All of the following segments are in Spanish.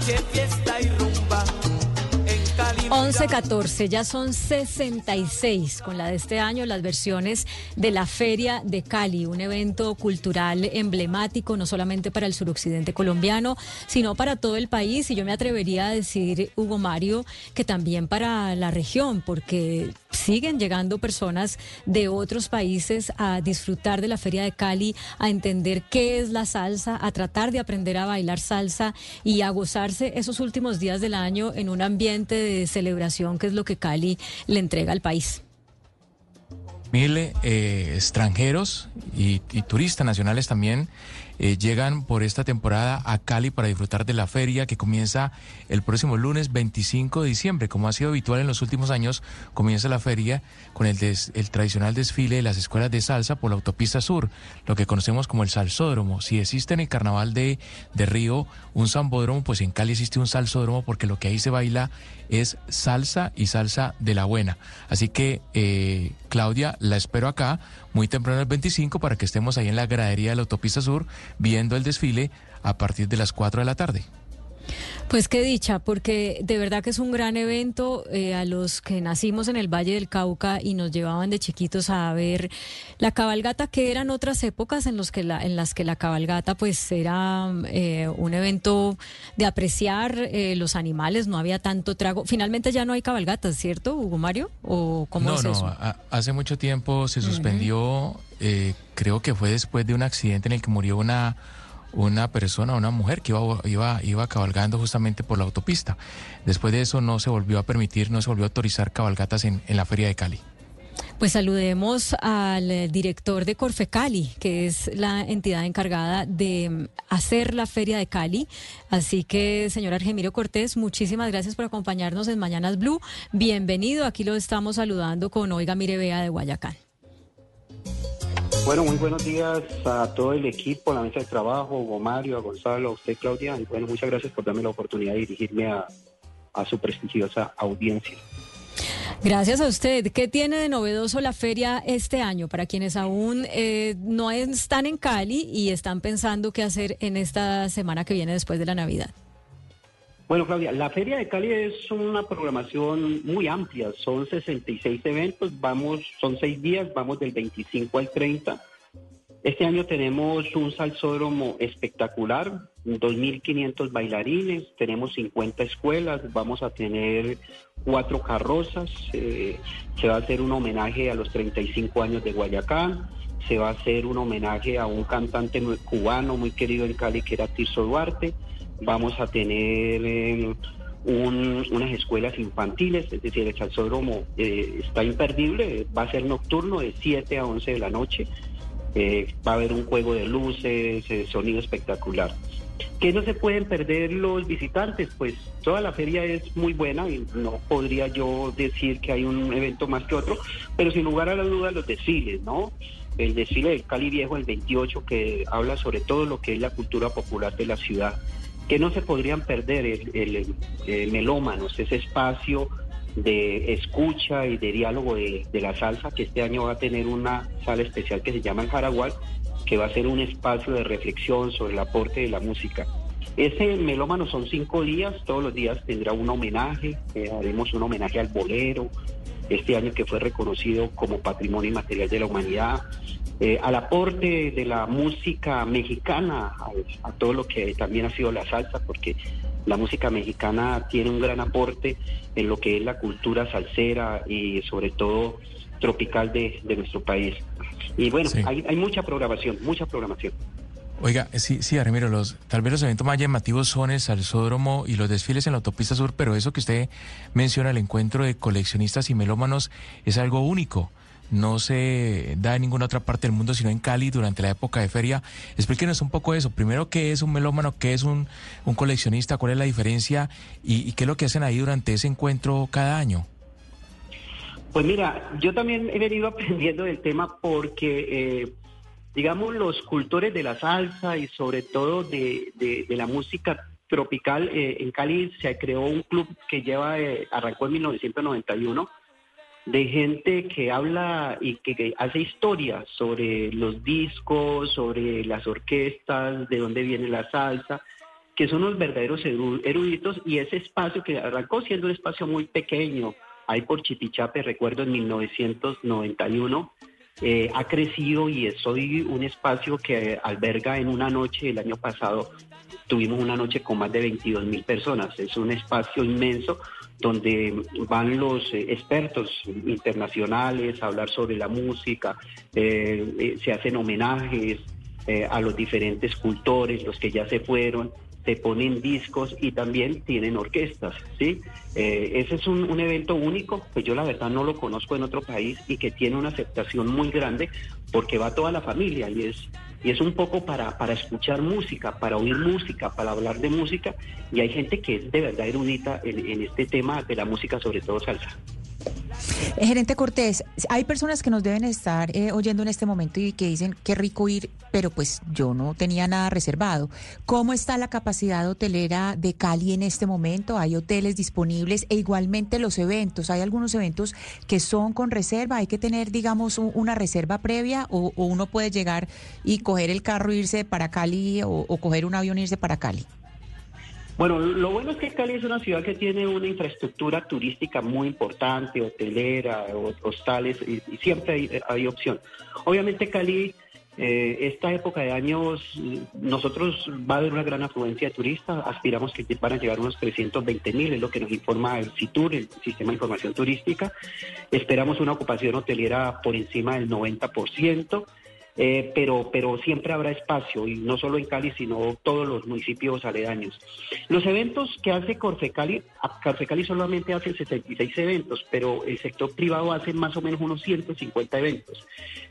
noche fiesta y rumba. 11-14, ya son 66 con la de este año, las versiones de la Feria de Cali, un evento cultural emblemático no solamente para el suroccidente colombiano, sino para todo el país. Y yo me atrevería a decir, Hugo Mario, que también para la región, porque siguen llegando personas de otros países a disfrutar de la Feria de Cali, a entender qué es la salsa, a tratar de aprender a bailar salsa y a gozarse esos últimos días del año en un ambiente de celebración que es lo que Cali le entrega al país. Mil eh, extranjeros y, y turistas nacionales también eh, llegan por esta temporada a Cali para disfrutar de la feria que comienza el próximo lunes 25 de diciembre. Como ha sido habitual en los últimos años, comienza la feria con el, el tradicional desfile de las escuelas de salsa por la autopista sur, lo que conocemos como el salsódromo. Si existe en el carnaval de, de Río un sambódromo, pues en Cali existe un salsódromo porque lo que ahí se baila es salsa y salsa de la buena. Así que, eh, Claudia, la espero acá muy temprano el 25 para que estemos ahí en la gradería de la autopista sur viendo el desfile a partir de las 4 de la tarde. Pues qué dicha, porque de verdad que es un gran evento eh, a los que nacimos en el Valle del Cauca y nos llevaban de chiquitos a ver la cabalgata, que eran otras épocas en, los que la, en las que la cabalgata pues era eh, un evento de apreciar eh, los animales, no había tanto trago. Finalmente ya no hay cabalgatas, ¿cierto, Hugo Mario? ¿O cómo no, no, hace mucho tiempo se suspendió, creo que fue después de un accidente en el que murió una una persona, una mujer que iba, iba, iba cabalgando justamente por la autopista. Después de eso no se volvió a permitir, no se volvió a autorizar cabalgatas en, en la Feria de Cali. Pues saludemos al director de Corfecali, que es la entidad encargada de hacer la Feria de Cali. Así que, señor Argemiro Cortés, muchísimas gracias por acompañarnos en Mañanas Blue. Bienvenido, aquí lo estamos saludando con Oiga Mirebea de Guayacán. Bueno, muy buenos días a todo el equipo, a la mesa de trabajo, a Mario, a Gonzalo, a usted, Claudia. Y bueno, muchas gracias por darme la oportunidad de dirigirme a, su prestigiosa audiencia. Gracias a usted. ¿Qué tiene de novedoso la feria este año para quienes aún eh, no están en Cali y están pensando qué hacer en esta semana que viene después de la Navidad? Bueno, Claudia, la Feria de Cali es una programación muy amplia, son 66 eventos, vamos, son seis días, vamos del 25 al 30. Este año tenemos un salsódromo espectacular, 2.500 bailarines, tenemos 50 escuelas, vamos a tener cuatro carrozas, eh, se va a hacer un homenaje a los 35 años de Guayacán, se va a hacer un homenaje a un cantante cubano muy querido en Cali que era Tirso Duarte, vamos a tener eh, unas escuelas infantiles, es decir, el salsódromo eh, está imperdible, va a ser nocturno de 7 a 11 de la noche, eh, va a haber un juego de luces, sonido espectacular. ¿Qué no se pueden perder los visitantes? Pues toda la feria es muy buena y no podría yo decir que hay un evento más que otro, pero sin lugar a la duda los desfiles, ¿no? El desfile del Cali Viejo, el 28, que habla sobre todo lo que es la cultura popular de la ciudad que no se podrían perder el, melómanos, ese espacio de escucha y de diálogo de, la salsa, que este año va a tener una sala especial que se llama el Jaragual, que va a ser un espacio de reflexión sobre el aporte de la música. Ese melómano son cinco días, todos los días tendrá un homenaje, eh, haremos un homenaje al bolero, este año que fue reconocido como Patrimonio Inmaterial de la Humanidad, eh, al aporte de la música mexicana, a, todo lo que también ha sido la salsa, porque la música mexicana tiene un gran aporte en lo que es la cultura salsera y sobre todo tropical de, nuestro país. Y bueno, hay, mucha programación, mucha programación. Oiga, sí, sí, Armiro, los, tal vez los eventos más llamativos son el salsódromo y los desfiles en la autopista sur, pero eso que usted menciona, el encuentro de coleccionistas y melómanos, es algo único no se da en ninguna otra parte del mundo, sino en Cali durante la época de feria. Explíquenos un poco eso. Primero, ¿qué es un melómano? ¿Qué es un, coleccionista? ¿Cuál es la diferencia? Y, qué es lo que hacen ahí durante ese encuentro cada año? Pues mira, yo también he venido aprendiendo del tema porque, eh, digamos, los cultores de la salsa y sobre todo de, la música tropical, eh, en Cali se creó un club que lleva, eh, arrancó en 1991 de gente que habla y que, hace historias sobre los discos, sobre las orquestas, de dónde viene la salsa, que son los verdaderos eruditos y ese espacio que arrancó siendo un espacio muy pequeño, ahí por Chipichape, recuerdo en 1991, eh, ha crecido y es hoy un espacio que alberga en una noche, el año pasado tuvimos una noche con más de 22 mil personas. Es un espacio inmenso donde van los eh, expertos internacionales a hablar sobre la música, eh, se hacen homenajes a los diferentes cultores, los que ya se fueron, se ponen discos y también tienen orquestas, ¿sí? Eh, ese es un, evento único, que yo la verdad no lo conozco en otro país y que tiene una aceptación muy grande porque va toda la familia y es, y es un poco para, para escuchar música, para oír música, para hablar de música y hay gente que es de verdad erudita en, en este tema de la música, sobre todo salsa. Eh, gerente Cortés, hay personas que nos deben estar eh, oyendo en este momento y que dicen qué rico ir, pero pues yo no tenía nada reservado. ¿Cómo está la capacidad hotelera de Cali en este momento? ¿Hay hoteles disponibles? E igualmente los eventos. ¿Hay algunos eventos que son con reserva? ¿Hay que tener, digamos, una reserva previa o, uno puede llegar y coger el carro e irse para Cali o, o coger un avión e irse para Cali? Bueno, lo bueno es que Cali es una ciudad que tiene una infraestructura turística muy importante, hotelera, hostales, y, siempre hay, opción. Obviamente Cali, eh, esta época de años, nosotros va a haber una gran afluencia de turistas, aspiramos que van a llegar unos 320 mil, es lo que nos informa el CITUR, el Sistema de Información Turística. Esperamos una ocupación hotelera por encima del 90%. Eh, pero, pero siempre habrá espacio, y no solo en Cali, sino todos los municipios aledaños. Los eventos que hace Corfecali, Corfecali solamente hace 66 eventos, pero el sector privado hace más o menos unos 150 eventos.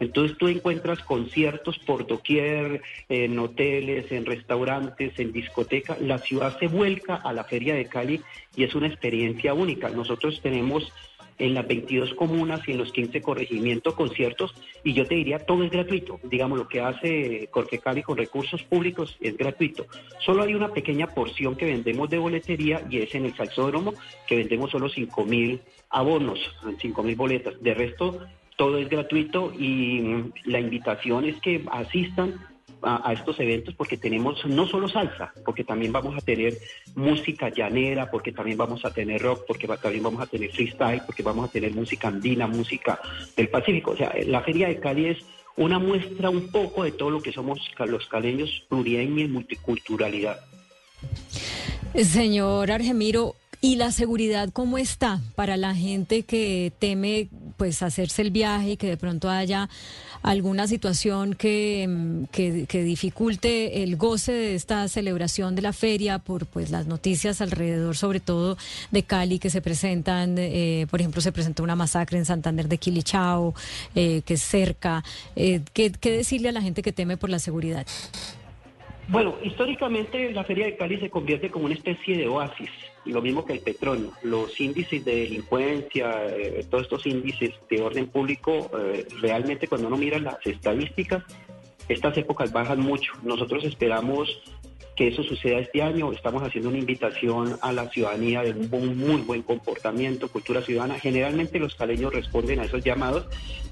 Entonces tú encuentras conciertos por doquier, en hoteles, en restaurantes, en discotecas. La ciudad se vuelca a la Feria de Cali y es una experiencia única. Nosotros tenemos en las 22 comunas y en los 15 corregimientos conciertos y yo te diría todo es gratuito. Digamos, lo que hace Cali con recursos públicos es gratuito. Solo hay una pequeña porción que vendemos de boletería y es en el salsódromo que vendemos solo 5 mil abonos, 5 mil boletas. De resto, todo es gratuito y la invitación es que asistan a, estos eventos porque tenemos no solo salsa, porque también vamos a tener música llanera, porque también vamos a tener rock, porque también vamos a tener freestyle, porque vamos a tener música andina, música del Pacífico. O sea, la Feria de Cali es una muestra un poco de todo lo que somos los caleños, plurietnia y multiculturalidad. Señor Argemiro, ¿y la seguridad cómo está para la gente que teme pues hacerse el viaje y que de pronto haya alguna situación que, que, dificulte el goce de esta celebración de la feria por pues las noticias alrededor, sobre todo de Cali, que se presentan, eh, por ejemplo, se presentó una masacre en Santander de Quilichao, eh, que es cerca. Eh, ¿qué, ¿Qué decirle a la gente que teme por la seguridad? Bueno, históricamente la Feria de Cali se convierte como una especie de oasis, lo mismo que el petróleo. Los índices de delincuencia, eh, todos estos índices de orden público, eh, realmente cuando uno mira las estadísticas, estas épocas bajan mucho. Nosotros esperamos que eso suceda este año. Estamos haciendo una invitación a la ciudadanía de un muy buen comportamiento, cultura ciudadana. Generalmente los caleños responden a esos llamados,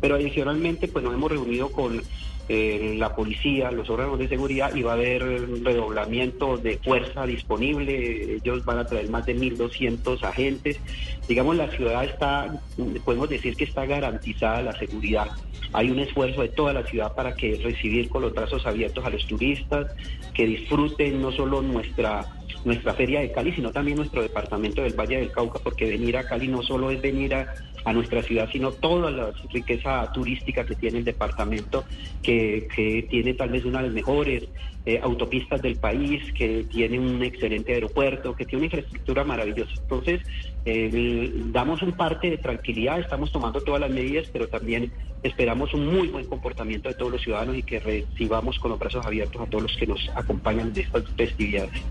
pero adicionalmente pues nos hemos reunido con la policía, los órganos de seguridad y va a haber redoblamiento de fuerza disponible. Ellos van a traer más de 1.200 agentes. Digamos, la ciudad está, podemos decir que está garantizada la seguridad. Hay un esfuerzo de toda la ciudad para que recibir con los brazos abiertos a los turistas, que disfruten no solo nuestra nuestra feria de Cali, sino también nuestro departamento del Valle del Cauca, porque venir a Cali no solo es venir a, nuestra ciudad, sino toda la riqueza turística que tiene el departamento, que, que tiene tal vez una de las mejores eh, autopistas del país, que tiene un excelente aeropuerto, que tiene una infraestructura maravillosa. Entonces, eh, damos un parte de tranquilidad, estamos tomando todas las medidas, pero también esperamos un muy buen comportamiento de todos los ciudadanos y que recibamos con los brazos abiertos a todos los que nos acompañan de estas festividades.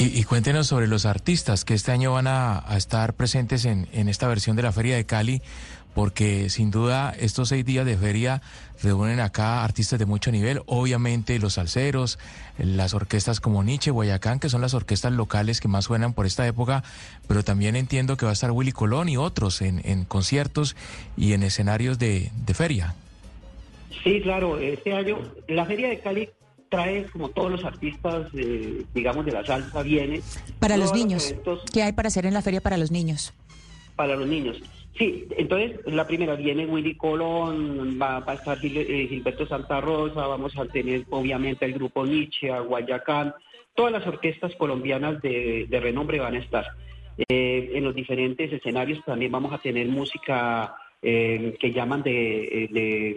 Y, cuéntenos sobre los artistas que este año van a, estar presentes en, en, esta versión de la Feria de Cali, porque sin duda estos seis días de feria reúnen acá artistas de mucho nivel, obviamente los salseros, las orquestas como Nietzsche, Guayacán, que son las orquestas locales que más suenan por esta época, pero también entiendo que va a estar Willy Colón y otros en, en conciertos y en escenarios de, de feria. Sí, claro, este año la Feria de Cali trae, como todos los artistas, eh, digamos, de la salsa, viene. Para los niños. eventos ¿Qué hay para hacer en la feria para los niños? para los niños. Sí, entonces la primera viene Willy Colón, va, va a estar Gil- eh, Gilberto Santa Rosa, vamos a tener obviamente el grupo Nietzsche, Guayacán, todas las orquestas colombianas de, de renombre van a estar. Eh, en los diferentes escenarios también vamos a tener música eh, que llaman de, eh, de,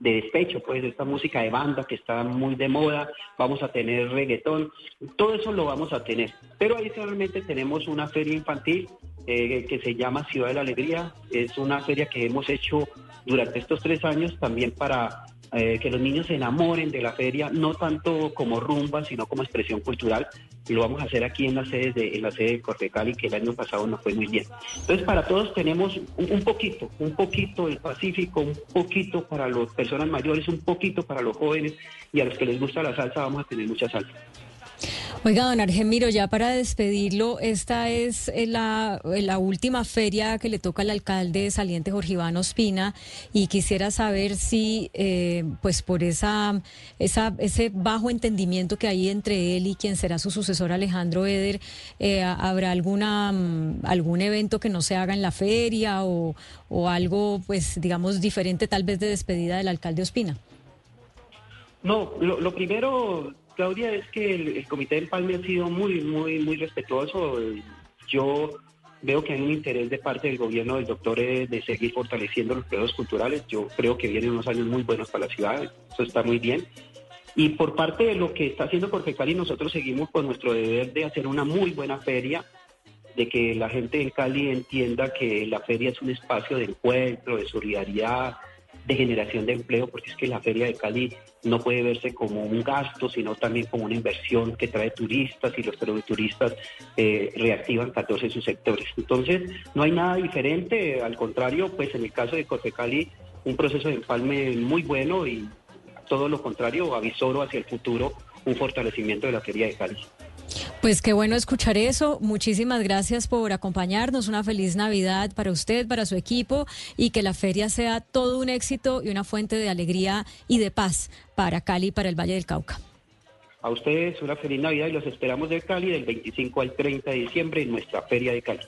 de despecho, pues esta música de banda que está muy de moda, vamos a tener reggaetón, todo eso lo vamos a tener. Pero adicionalmente tenemos una feria infantil eh, que se llama Ciudad de la Alegría, es una feria que hemos hecho durante estos tres años también para eh, que los niños se enamoren de la feria, no tanto como rumba, sino como expresión cultural. Lo vamos a hacer aquí en la sede de, en la sede de Cortecali, que el año pasado nos fue muy bien. Entonces, para todos tenemos un, un poquito, un poquito del Pacífico, un poquito para las personas mayores, un poquito para los jóvenes y a los que les gusta la salsa vamos a tener mucha salsa. Oiga, don Argemiro, ya para despedirlo, esta es eh, la, eh, la última feria que le toca al alcalde saliente Jorge Iván Ospina y quisiera saber si, eh, pues por esa, esa, ese bajo entendimiento que hay entre él y quien será su sucesor Alejandro Eder, eh, habrá alguna mm, algún evento que no se haga en la feria o, o algo, pues digamos, diferente tal vez de despedida del alcalde Ospina. No, lo, lo primero, Claudia, es que el, Comité del Palme ha sido muy, muy, muy respetuoso. Yo veo que hay un interés de parte del gobierno del doctor de seguir fortaleciendo los proyectos culturales. Yo creo que vienen unos años muy buenos para la ciudad, eso está muy bien. Y por parte de lo que está haciendo Corfecali, nosotros seguimos con nuestro deber de hacer una muy buena feria, de que la gente en Cali entienda que la feria es un espacio de encuentro, de solidaridad, de generación de empleo, porque es que la feria de Cali no puede verse como un gasto, sino también como una inversión que trae turistas y los turistas eh, reactivan 14 sus sectores. Entonces, no hay nada diferente, al contrario, pues en el caso de Corfecali, un proceso de empalme muy bueno y todo lo contrario, avisoro hacia el futuro un fortalecimiento de la feria de Cali. Pues qué bueno escuchar eso. Muchísimas gracias por acompañarnos. Una feliz Navidad para usted, para su equipo y que la feria sea todo un éxito y una fuente de alegría y de paz para Cali y para el Valle del Cauca. A ustedes una feliz Navidad y los esperamos de Cali del 25 al 30 de diciembre en nuestra feria de Cali.